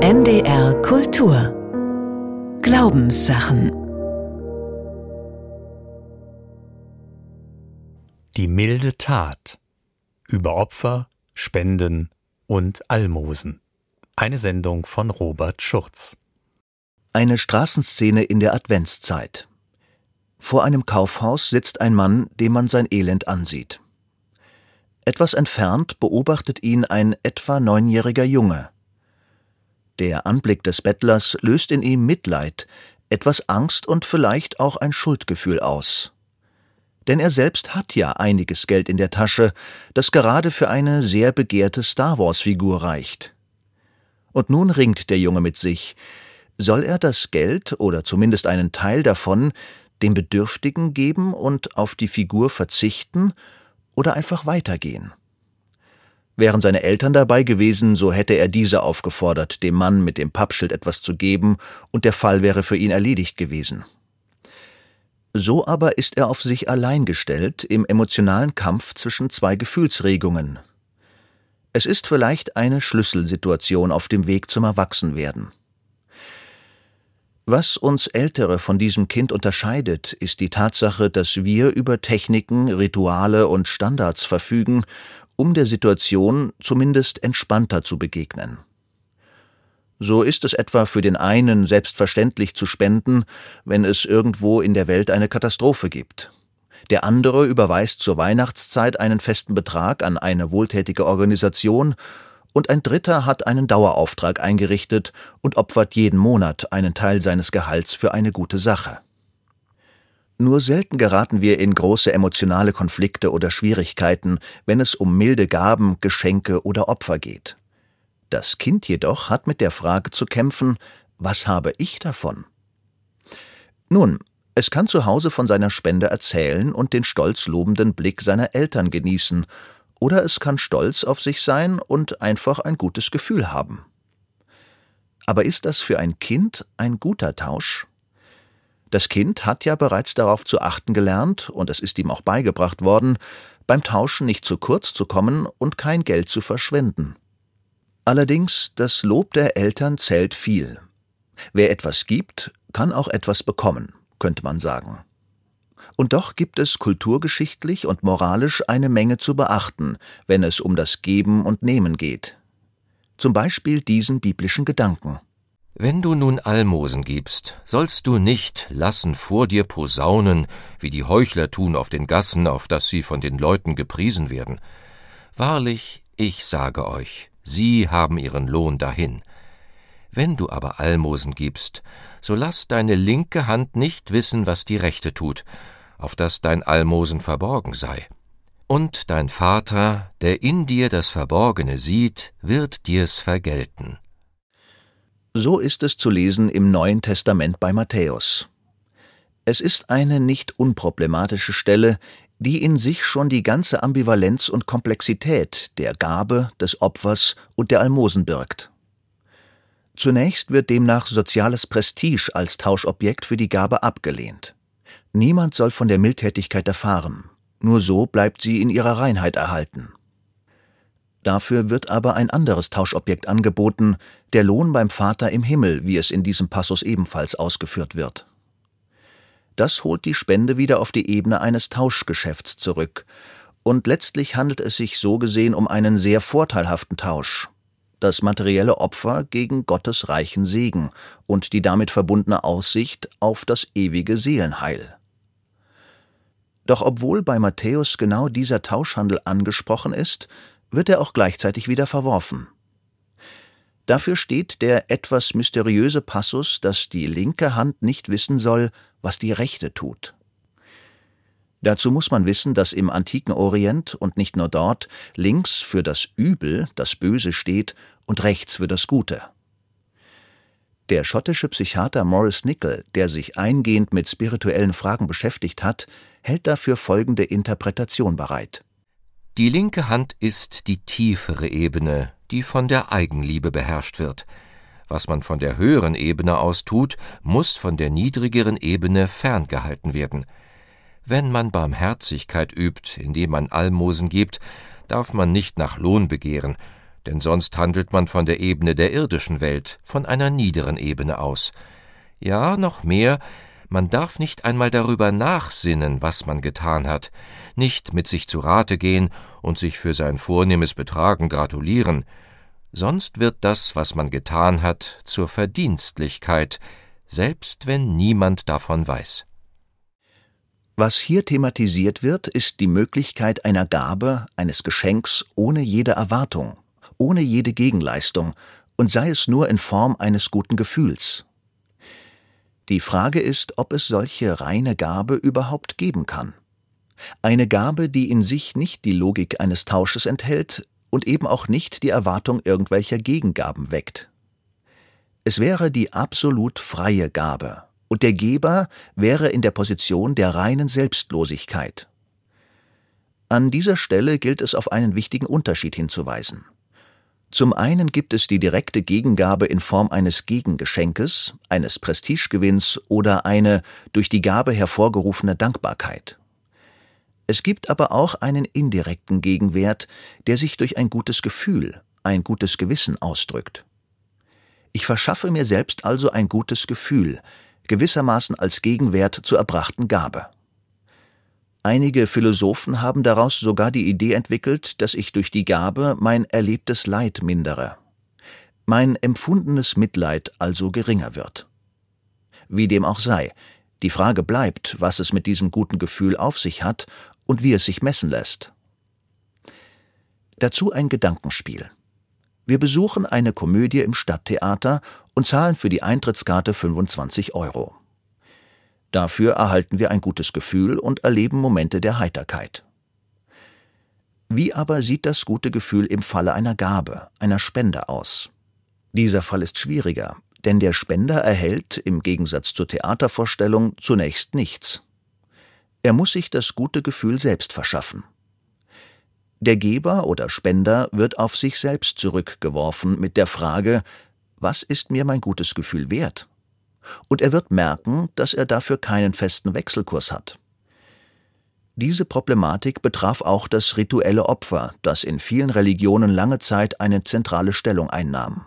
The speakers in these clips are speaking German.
NDR Kultur Glaubenssachen Die milde Tat über Opfer, Spenden und Almosen. Eine Sendung von Robert Schurz. Eine Straßenszene in der Adventszeit. Vor einem Kaufhaus sitzt ein Mann, dem man sein Elend ansieht. Etwas entfernt beobachtet ihn ein etwa neunjähriger Junge. Der Anblick des Bettlers löst in ihm Mitleid, etwas Angst und vielleicht auch ein Schuldgefühl aus. Denn er selbst hat ja einiges Geld in der Tasche, das gerade für eine sehr begehrte Star Wars-Figur reicht. Und nun ringt der Junge mit sich. Soll er das Geld oder zumindest einen Teil davon dem Bedürftigen geben und auf die Figur verzichten oder einfach weitergehen? Wären seine Eltern dabei gewesen, so hätte er diese aufgefordert, dem Mann mit dem Pappschild etwas zu geben, und der Fall wäre für ihn erledigt gewesen. So aber ist er auf sich allein gestellt im emotionalen Kampf zwischen zwei Gefühlsregungen. Es ist vielleicht eine Schlüsselsituation auf dem Weg zum Erwachsenwerden. Was uns Ältere von diesem Kind unterscheidet, ist die Tatsache, dass wir über Techniken, Rituale und Standards verfügen um der Situation zumindest entspannter zu begegnen. So ist es etwa für den einen selbstverständlich zu spenden, wenn es irgendwo in der Welt eine Katastrophe gibt. Der andere überweist zur Weihnachtszeit einen festen Betrag an eine wohltätige Organisation und ein dritter hat einen Dauerauftrag eingerichtet und opfert jeden Monat einen Teil seines Gehalts für eine gute Sache. Nur selten geraten wir in große emotionale Konflikte oder Schwierigkeiten, wenn es um milde Gaben, Geschenke oder Opfer geht. Das Kind jedoch hat mit der Frage zu kämpfen, was habe ich davon? Nun, es kann zu Hause von seiner Spende erzählen und den stolz lobenden Blick seiner Eltern genießen, oder es kann stolz auf sich sein und einfach ein gutes Gefühl haben. Aber ist das für ein Kind ein guter Tausch? Das Kind hat ja bereits darauf zu achten gelernt, und es ist ihm auch beigebracht worden, beim Tauschen nicht zu kurz zu kommen und kein Geld zu verschwenden. Allerdings, das Lob der Eltern zählt viel. Wer etwas gibt, kann auch etwas bekommen, könnte man sagen. Und doch gibt es kulturgeschichtlich und moralisch eine Menge zu beachten, wenn es um das Geben und Nehmen geht. Zum Beispiel diesen biblischen Gedanken. Wenn du nun Almosen gibst, sollst du nicht lassen vor dir posaunen, wie die Heuchler tun auf den Gassen, auf dass sie von den Leuten gepriesen werden. Wahrlich, ich sage euch, sie haben ihren Lohn dahin. Wenn du aber Almosen gibst, so lass deine linke Hand nicht wissen, was die rechte tut, auf dass dein Almosen verborgen sei. Und dein Vater, der in dir das Verborgene sieht, wird dir's vergelten. So ist es zu lesen im Neuen Testament bei Matthäus. Es ist eine nicht unproblematische Stelle, die in sich schon die ganze Ambivalenz und Komplexität der Gabe, des Opfers und der Almosen birgt. Zunächst wird demnach soziales Prestige als Tauschobjekt für die Gabe abgelehnt. Niemand soll von der Mildtätigkeit erfahren, nur so bleibt sie in ihrer Reinheit erhalten. Dafür wird aber ein anderes Tauschobjekt angeboten, der Lohn beim Vater im Himmel, wie es in diesem Passus ebenfalls ausgeführt wird. Das holt die Spende wieder auf die Ebene eines Tauschgeschäfts zurück, und letztlich handelt es sich so gesehen um einen sehr vorteilhaften Tausch. Das materielle Opfer gegen Gottes reichen Segen und die damit verbundene Aussicht auf das ewige Seelenheil. Doch obwohl bei Matthäus genau dieser Tauschhandel angesprochen ist, wird er auch gleichzeitig wieder verworfen. Dafür steht der etwas mysteriöse Passus, dass die linke Hand nicht wissen soll, was die rechte tut. Dazu muss man wissen, dass im antiken Orient und nicht nur dort links für das Übel, das Böse steht und rechts für das Gute. Der schottische Psychiater Maurice Nichol, der sich eingehend mit spirituellen Fragen beschäftigt hat, hält dafür folgende Interpretation bereit. Die linke Hand ist die tiefere Ebene, die von der Eigenliebe beherrscht wird. Was man von der höheren Ebene aus tut, muss von der niedrigeren Ebene ferngehalten werden. Wenn man Barmherzigkeit übt, indem man Almosen gibt, darf man nicht nach Lohn begehren, denn sonst handelt man von der Ebene der irdischen Welt, von einer niederen Ebene aus. Ja, noch mehr, man darf nicht einmal darüber nachsinnen, was man getan hat, nicht mit sich zu Rate gehen und sich für sein vornehmes Betragen gratulieren, sonst wird das, was man getan hat, zur Verdienstlichkeit, selbst wenn niemand davon weiß. Was hier thematisiert wird, ist die Möglichkeit einer Gabe, eines Geschenks ohne jede Erwartung, ohne jede Gegenleistung, und sei es nur in Form eines guten Gefühls. Die Frage ist, ob es solche reine Gabe überhaupt geben kann. Eine Gabe, die in sich nicht die Logik eines Tausches enthält und eben auch nicht die Erwartung irgendwelcher Gegengaben weckt. Es wäre die absolut freie Gabe, und der Geber wäre in der Position der reinen Selbstlosigkeit. An dieser Stelle gilt es auf einen wichtigen Unterschied hinzuweisen. Zum einen gibt es die direkte Gegengabe in Form eines Gegengeschenkes, eines Prestigegewinns oder eine durch die Gabe hervorgerufene Dankbarkeit. Es gibt aber auch einen indirekten Gegenwert, der sich durch ein gutes Gefühl, ein gutes Gewissen ausdrückt. Ich verschaffe mir selbst also ein gutes Gefühl, gewissermaßen als Gegenwert zur erbrachten Gabe. Einige Philosophen haben daraus sogar die Idee entwickelt, dass ich durch die Gabe mein erlebtes Leid mindere, mein empfundenes Mitleid also geringer wird. Wie dem auch sei, die Frage bleibt, was es mit diesem guten Gefühl auf sich hat und wie es sich messen lässt. Dazu ein Gedankenspiel. Wir besuchen eine Komödie im Stadttheater und zahlen für die Eintrittskarte 25 Euro. Dafür erhalten wir ein gutes Gefühl und erleben Momente der Heiterkeit. Wie aber sieht das gute Gefühl im Falle einer Gabe, einer Spende aus? Dieser Fall ist schwieriger, denn der Spender erhält, im Gegensatz zur Theatervorstellung, zunächst nichts. Er muss sich das gute Gefühl selbst verschaffen. Der Geber oder Spender wird auf sich selbst zurückgeworfen mit der Frage, was ist mir mein gutes Gefühl wert? Und er wird merken, dass er dafür keinen festen Wechselkurs hat. Diese Problematik betraf auch das rituelle Opfer, das in vielen Religionen lange Zeit eine zentrale Stellung einnahm.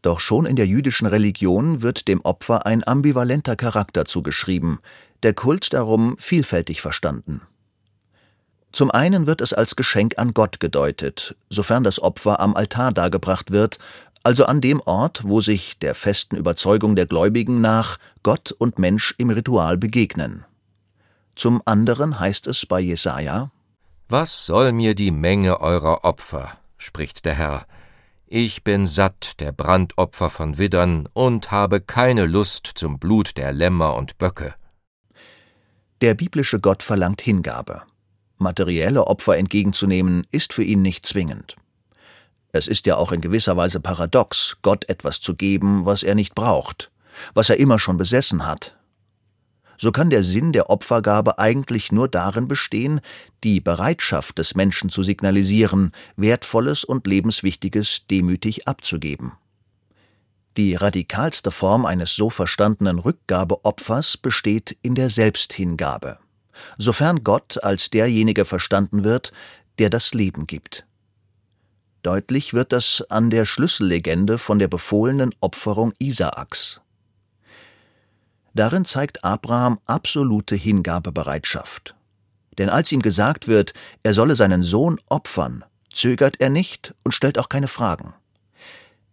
Doch schon in der jüdischen Religion wird dem Opfer ein ambivalenter Charakter zugeschrieben, der Kult darum vielfältig verstanden. Zum einen wird es als Geschenk an Gott gedeutet, sofern das Opfer am Altar dargebracht wird, also an dem Ort, wo sich der festen Überzeugung der Gläubigen nach Gott und Mensch im Ritual begegnen. Zum anderen heißt es bei Jesaja: Was soll mir die Menge eurer Opfer, spricht der Herr. Ich bin satt der Brandopfer von Widdern und habe keine Lust zum Blut der Lämmer und Böcke. Der biblische Gott verlangt Hingabe. Materielle Opfer entgegenzunehmen, ist für ihn nicht zwingend. Es ist ja auch in gewisser Weise paradox, Gott etwas zu geben, was er nicht braucht, was er immer schon besessen hat. So kann der Sinn der Opfergabe eigentlich nur darin bestehen, die Bereitschaft des Menschen zu signalisieren, Wertvolles und Lebenswichtiges demütig abzugeben. Die radikalste Form eines so verstandenen Rückgabeopfers besteht in der Selbsthingabe sofern Gott als derjenige verstanden wird, der das Leben gibt. Deutlich wird das an der Schlüssellegende von der befohlenen Opferung Isaaks. Darin zeigt Abraham absolute Hingabebereitschaft. Denn als ihm gesagt wird, er solle seinen Sohn opfern, zögert er nicht und stellt auch keine Fragen.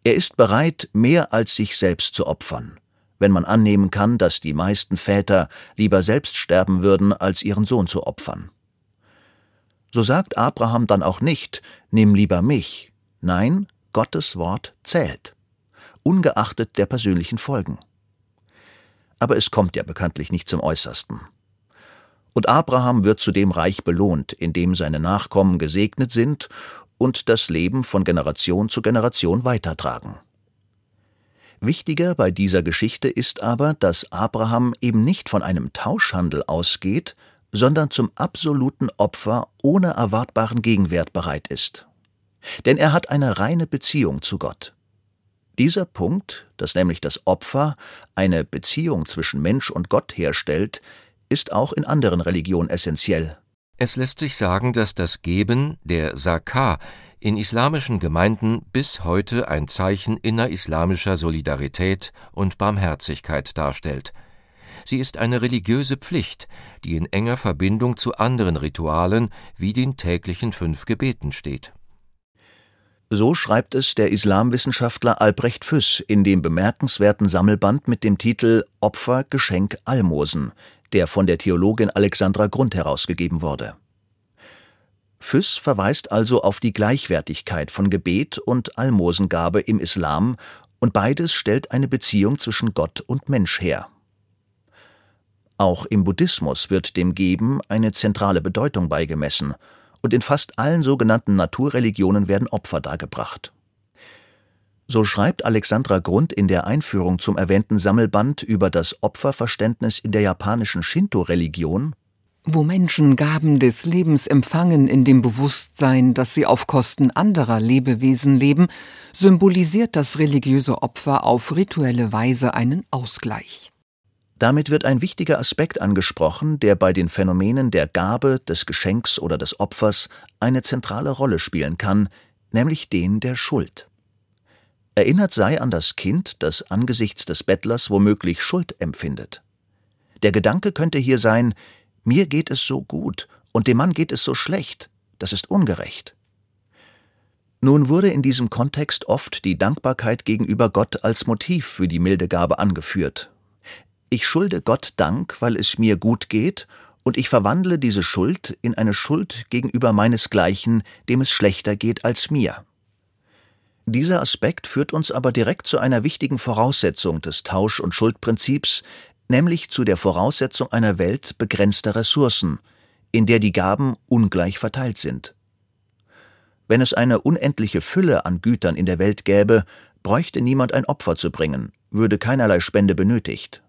Er ist bereit, mehr als sich selbst zu opfern, wenn man annehmen kann, dass die meisten Väter lieber selbst sterben würden, als ihren Sohn zu opfern. So sagt Abraham dann auch nicht, nimm lieber mich. Nein, Gottes Wort zählt, ungeachtet der persönlichen Folgen. Aber es kommt ja bekanntlich nicht zum Äußersten. Und Abraham wird zudem reich belohnt, indem seine Nachkommen gesegnet sind und das Leben von Generation zu Generation weitertragen. Wichtiger bei dieser Geschichte ist aber, dass Abraham eben nicht von einem Tauschhandel ausgeht, sondern zum absoluten Opfer ohne erwartbaren Gegenwert bereit ist. Denn er hat eine reine Beziehung zu Gott. Dieser Punkt, dass nämlich das Opfer eine Beziehung zwischen Mensch und Gott herstellt, ist auch in anderen Religionen essentiell. Es lässt sich sagen, dass das Geben, der Sakar, in islamischen Gemeinden bis heute ein Zeichen innerislamischer Solidarität und Barmherzigkeit darstellt. Sie ist eine religiöse Pflicht, die in enger Verbindung zu anderen Ritualen wie den täglichen fünf Gebeten steht. So schreibt es der Islamwissenschaftler Albrecht Füss in dem bemerkenswerten Sammelband mit dem Titel Opfer, Geschenk, Almosen, der von der Theologin Alexandra Grund herausgegeben wurde. Füss verweist also auf die Gleichwertigkeit von Gebet und Almosengabe im Islam, und beides stellt eine Beziehung zwischen Gott und Mensch her. Auch im Buddhismus wird dem Geben eine zentrale Bedeutung beigemessen, und in fast allen sogenannten Naturreligionen werden Opfer dargebracht. So schreibt Alexandra Grund in der Einführung zum erwähnten Sammelband über das Opferverständnis in der japanischen Shinto-Religion wo Menschen Gaben des Lebens empfangen in dem Bewusstsein, dass sie auf Kosten anderer Lebewesen leben, symbolisiert das religiöse Opfer auf rituelle Weise einen Ausgleich. Damit wird ein wichtiger Aspekt angesprochen, der bei den Phänomenen der Gabe, des Geschenks oder des Opfers eine zentrale Rolle spielen kann, nämlich den der Schuld. Erinnert sei an das Kind, das angesichts des Bettlers womöglich Schuld empfindet. Der Gedanke könnte hier sein, mir geht es so gut und dem Mann geht es so schlecht, das ist ungerecht. Nun wurde in diesem Kontext oft die Dankbarkeit gegenüber Gott als Motiv für die milde Gabe angeführt. Ich schulde Gott Dank, weil es mir gut geht, und ich verwandle diese Schuld in eine Schuld gegenüber meinesgleichen, dem es schlechter geht als mir. Dieser Aspekt führt uns aber direkt zu einer wichtigen Voraussetzung des Tausch- und Schuldprinzips, nämlich zu der Voraussetzung einer Welt begrenzter Ressourcen, in der die Gaben ungleich verteilt sind. Wenn es eine unendliche Fülle an Gütern in der Welt gäbe, bräuchte niemand ein Opfer zu bringen, würde keinerlei Spende benötigt.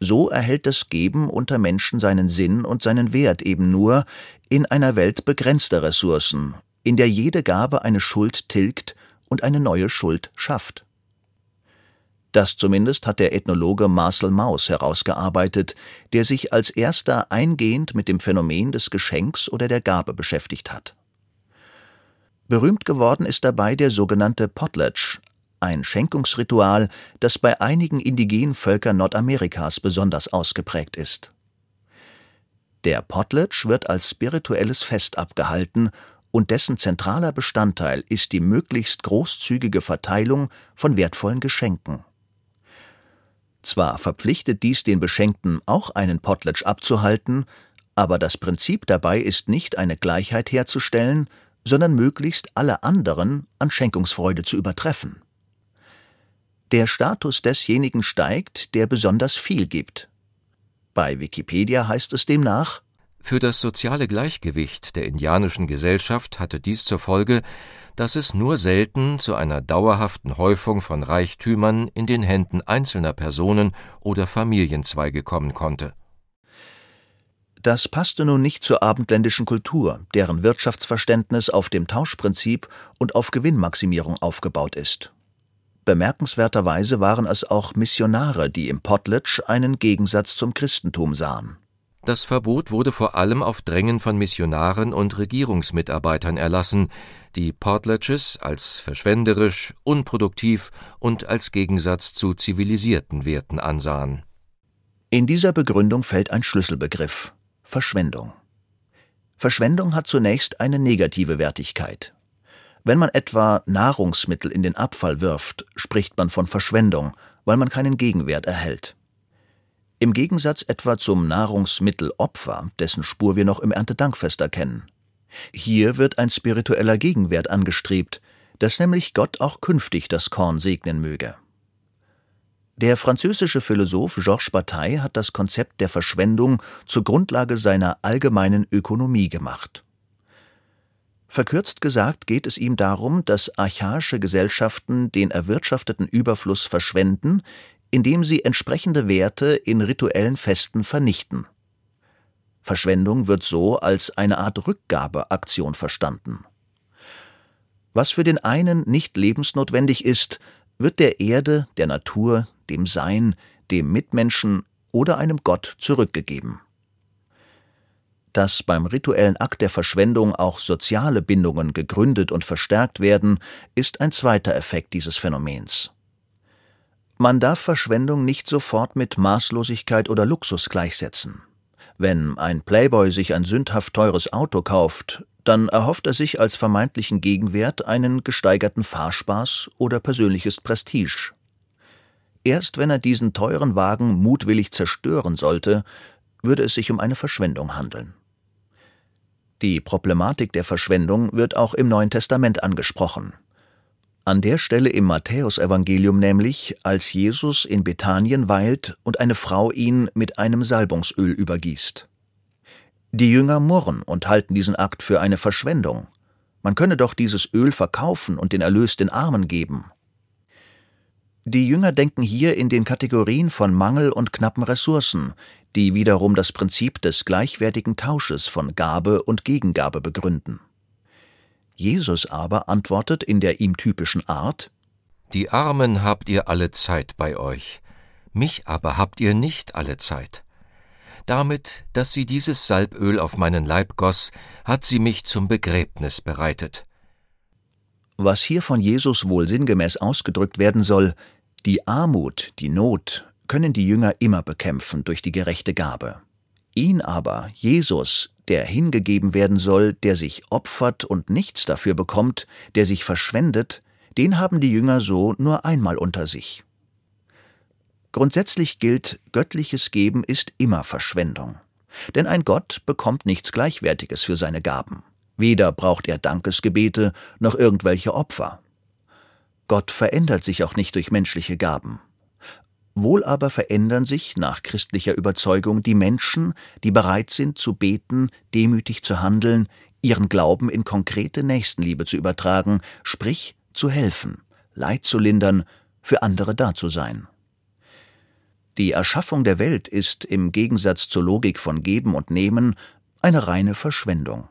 So erhält das Geben unter Menschen seinen Sinn und seinen Wert eben nur in einer Welt begrenzter Ressourcen, in der jede Gabe eine Schuld tilgt und eine neue Schuld schafft. Das zumindest hat der Ethnologe Marcel Mauss herausgearbeitet, der sich als erster eingehend mit dem Phänomen des Geschenks oder der Gabe beschäftigt hat. Berühmt geworden ist dabei der sogenannte Potlatch, ein Schenkungsritual, das bei einigen indigenen Völkern Nordamerikas besonders ausgeprägt ist. Der Potlatch wird als spirituelles Fest abgehalten und dessen zentraler Bestandteil ist die möglichst großzügige Verteilung von wertvollen Geschenken. Zwar verpflichtet dies den Beschenkten auch einen Potlatch abzuhalten, aber das Prinzip dabei ist nicht eine Gleichheit herzustellen, sondern möglichst alle anderen an Schenkungsfreude zu übertreffen. Der Status desjenigen steigt, der besonders viel gibt. Bei Wikipedia heißt es demnach Für das soziale Gleichgewicht der indianischen Gesellschaft hatte dies zur Folge, dass es nur selten zu einer dauerhaften Häufung von Reichtümern in den Händen einzelner Personen oder Familienzweige kommen konnte. Das passte nun nicht zur abendländischen Kultur, deren Wirtschaftsverständnis auf dem Tauschprinzip und auf Gewinnmaximierung aufgebaut ist. Bemerkenswerterweise waren es auch Missionare, die im Potlatch einen Gegensatz zum Christentum sahen. Das Verbot wurde vor allem auf Drängen von Missionaren und Regierungsmitarbeitern erlassen, die Potlatches als verschwenderisch, unproduktiv und als Gegensatz zu zivilisierten Werten ansahen. In dieser Begründung fällt ein Schlüsselbegriff Verschwendung. Verschwendung hat zunächst eine negative Wertigkeit. Wenn man etwa Nahrungsmittel in den Abfall wirft, spricht man von Verschwendung, weil man keinen Gegenwert erhält. Im Gegensatz etwa zum Nahrungsmittelopfer, dessen Spur wir noch im Erntedankfest erkennen. Hier wird ein spiritueller Gegenwert angestrebt, dass nämlich Gott auch künftig das Korn segnen möge. Der französische Philosoph Georges Bataille hat das Konzept der Verschwendung zur Grundlage seiner allgemeinen Ökonomie gemacht. Verkürzt gesagt geht es ihm darum, dass archaische Gesellschaften den erwirtschafteten Überfluss verschwenden, indem sie entsprechende Werte in rituellen Festen vernichten. Verschwendung wird so als eine Art Rückgabeaktion verstanden. Was für den einen nicht lebensnotwendig ist, wird der Erde, der Natur, dem Sein, dem Mitmenschen oder einem Gott zurückgegeben. Dass beim rituellen Akt der Verschwendung auch soziale Bindungen gegründet und verstärkt werden, ist ein zweiter Effekt dieses Phänomens. Man darf Verschwendung nicht sofort mit Maßlosigkeit oder Luxus gleichsetzen. Wenn ein Playboy sich ein sündhaft teures Auto kauft, dann erhofft er sich als vermeintlichen Gegenwert einen gesteigerten Fahrspaß oder persönliches Prestige. Erst wenn er diesen teuren Wagen mutwillig zerstören sollte, würde es sich um eine Verschwendung handeln. Die Problematik der Verschwendung wird auch im Neuen Testament angesprochen. An der Stelle im Matthäusevangelium nämlich, als Jesus in Bethanien weilt und eine Frau ihn mit einem Salbungsöl übergießt. Die Jünger murren und halten diesen Akt für eine Verschwendung. Man könne doch dieses Öl verkaufen und den Erlös den Armen geben. Die Jünger denken hier in den Kategorien von Mangel und knappen Ressourcen, die wiederum das Prinzip des gleichwertigen Tausches von Gabe und Gegengabe begründen. Jesus aber antwortet in der ihm typischen Art Die Armen habt ihr alle Zeit bei euch, mich aber habt ihr nicht alle Zeit. Damit, dass sie dieses Salböl auf meinen Leib goss, hat sie mich zum Begräbnis bereitet. Was hier von Jesus wohl sinngemäß ausgedrückt werden soll, die Armut, die Not können die Jünger immer bekämpfen durch die gerechte Gabe. Ihn aber, Jesus, der hingegeben werden soll, der sich opfert und nichts dafür bekommt, der sich verschwendet, den haben die Jünger so nur einmal unter sich. Grundsätzlich gilt, göttliches Geben ist immer Verschwendung. Denn ein Gott bekommt nichts Gleichwertiges für seine Gaben. Weder braucht er Dankesgebete noch irgendwelche Opfer. Gott verändert sich auch nicht durch menschliche Gaben. Wohl aber verändern sich nach christlicher Überzeugung die Menschen, die bereit sind zu beten, demütig zu handeln, ihren Glauben in konkrete Nächstenliebe zu übertragen, sprich zu helfen, Leid zu lindern, für andere da zu sein. Die Erschaffung der Welt ist im Gegensatz zur Logik von Geben und Nehmen eine reine Verschwendung.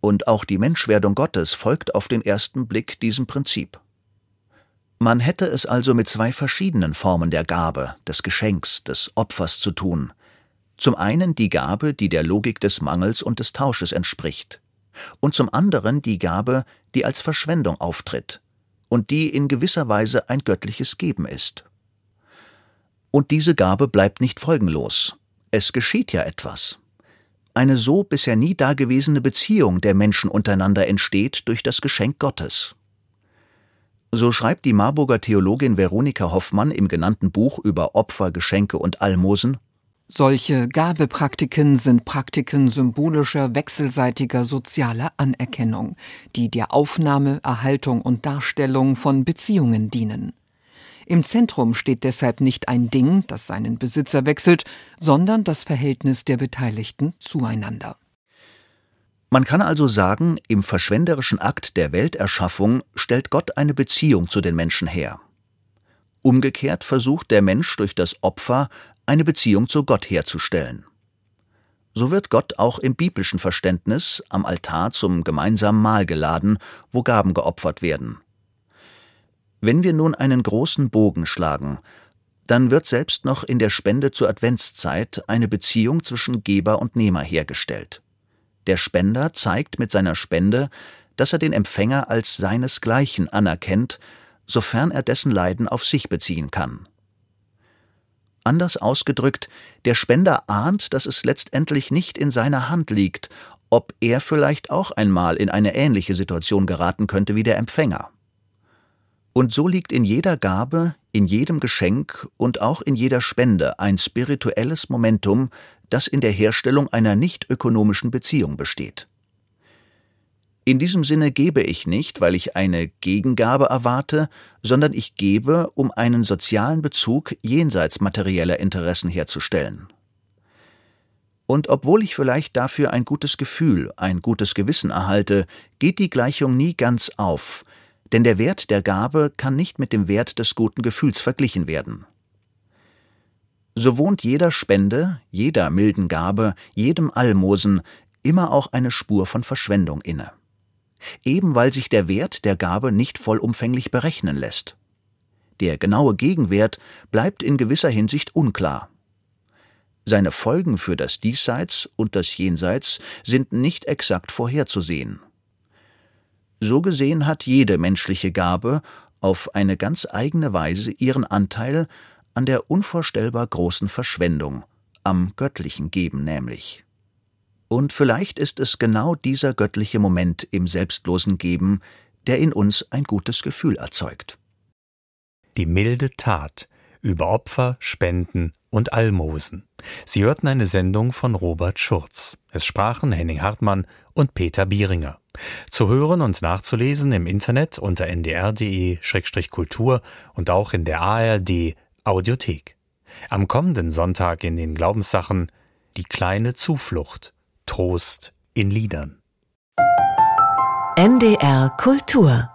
Und auch die Menschwerdung Gottes folgt auf den ersten Blick diesem Prinzip. Man hätte es also mit zwei verschiedenen Formen der Gabe, des Geschenks, des Opfers zu tun. Zum einen die Gabe, die der Logik des Mangels und des Tausches entspricht, und zum anderen die Gabe, die als Verschwendung auftritt und die in gewisser Weise ein göttliches Geben ist. Und diese Gabe bleibt nicht folgenlos. Es geschieht ja etwas. Eine so bisher nie dagewesene Beziehung der Menschen untereinander entsteht durch das Geschenk Gottes. So schreibt die Marburger Theologin Veronika Hoffmann im genannten Buch über Opfer, Geschenke und Almosen solche Gabepraktiken sind Praktiken symbolischer, wechselseitiger sozialer Anerkennung, die der Aufnahme, Erhaltung und Darstellung von Beziehungen dienen. Im Zentrum steht deshalb nicht ein Ding, das seinen Besitzer wechselt, sondern das Verhältnis der Beteiligten zueinander. Man kann also sagen, im verschwenderischen Akt der Welterschaffung stellt Gott eine Beziehung zu den Menschen her. Umgekehrt versucht der Mensch durch das Opfer eine Beziehung zu Gott herzustellen. So wird Gott auch im biblischen Verständnis am Altar zum gemeinsamen Mahl geladen, wo Gaben geopfert werden. Wenn wir nun einen großen Bogen schlagen, dann wird selbst noch in der Spende zur Adventszeit eine Beziehung zwischen Geber und Nehmer hergestellt. Der Spender zeigt mit seiner Spende, dass er den Empfänger als seinesgleichen anerkennt, sofern er dessen Leiden auf sich beziehen kann. Anders ausgedrückt, der Spender ahnt, dass es letztendlich nicht in seiner Hand liegt, ob er vielleicht auch einmal in eine ähnliche Situation geraten könnte wie der Empfänger. Und so liegt in jeder Gabe, in jedem Geschenk und auch in jeder Spende ein spirituelles Momentum, das in der Herstellung einer nicht ökonomischen Beziehung besteht. In diesem Sinne gebe ich nicht, weil ich eine Gegengabe erwarte, sondern ich gebe, um einen sozialen Bezug jenseits materieller Interessen herzustellen. Und obwohl ich vielleicht dafür ein gutes Gefühl, ein gutes Gewissen erhalte, geht die Gleichung nie ganz auf, denn der Wert der Gabe kann nicht mit dem Wert des guten Gefühls verglichen werden. So wohnt jeder Spende, jeder milden Gabe, jedem Almosen immer auch eine Spur von Verschwendung inne. Eben weil sich der Wert der Gabe nicht vollumfänglich berechnen lässt. Der genaue Gegenwert bleibt in gewisser Hinsicht unklar. Seine Folgen für das Diesseits und das Jenseits sind nicht exakt vorherzusehen. So gesehen hat jede menschliche Gabe auf eine ganz eigene Weise ihren Anteil an der unvorstellbar großen Verschwendung, am göttlichen Geben nämlich. Und vielleicht ist es genau dieser göttliche Moment im selbstlosen Geben, der in uns ein gutes Gefühl erzeugt. Die milde Tat über Opfer, Spenden und Almosen. Sie hörten eine Sendung von Robert Schurz. Es sprachen Henning Hartmann und Peter Bieringer. Zu hören und nachzulesen im Internet unter ndr.de-kultur und auch in der ARD Audiothek. Am kommenden Sonntag in den Glaubenssachen Die kleine Zuflucht, Trost in Liedern. NDR Kultur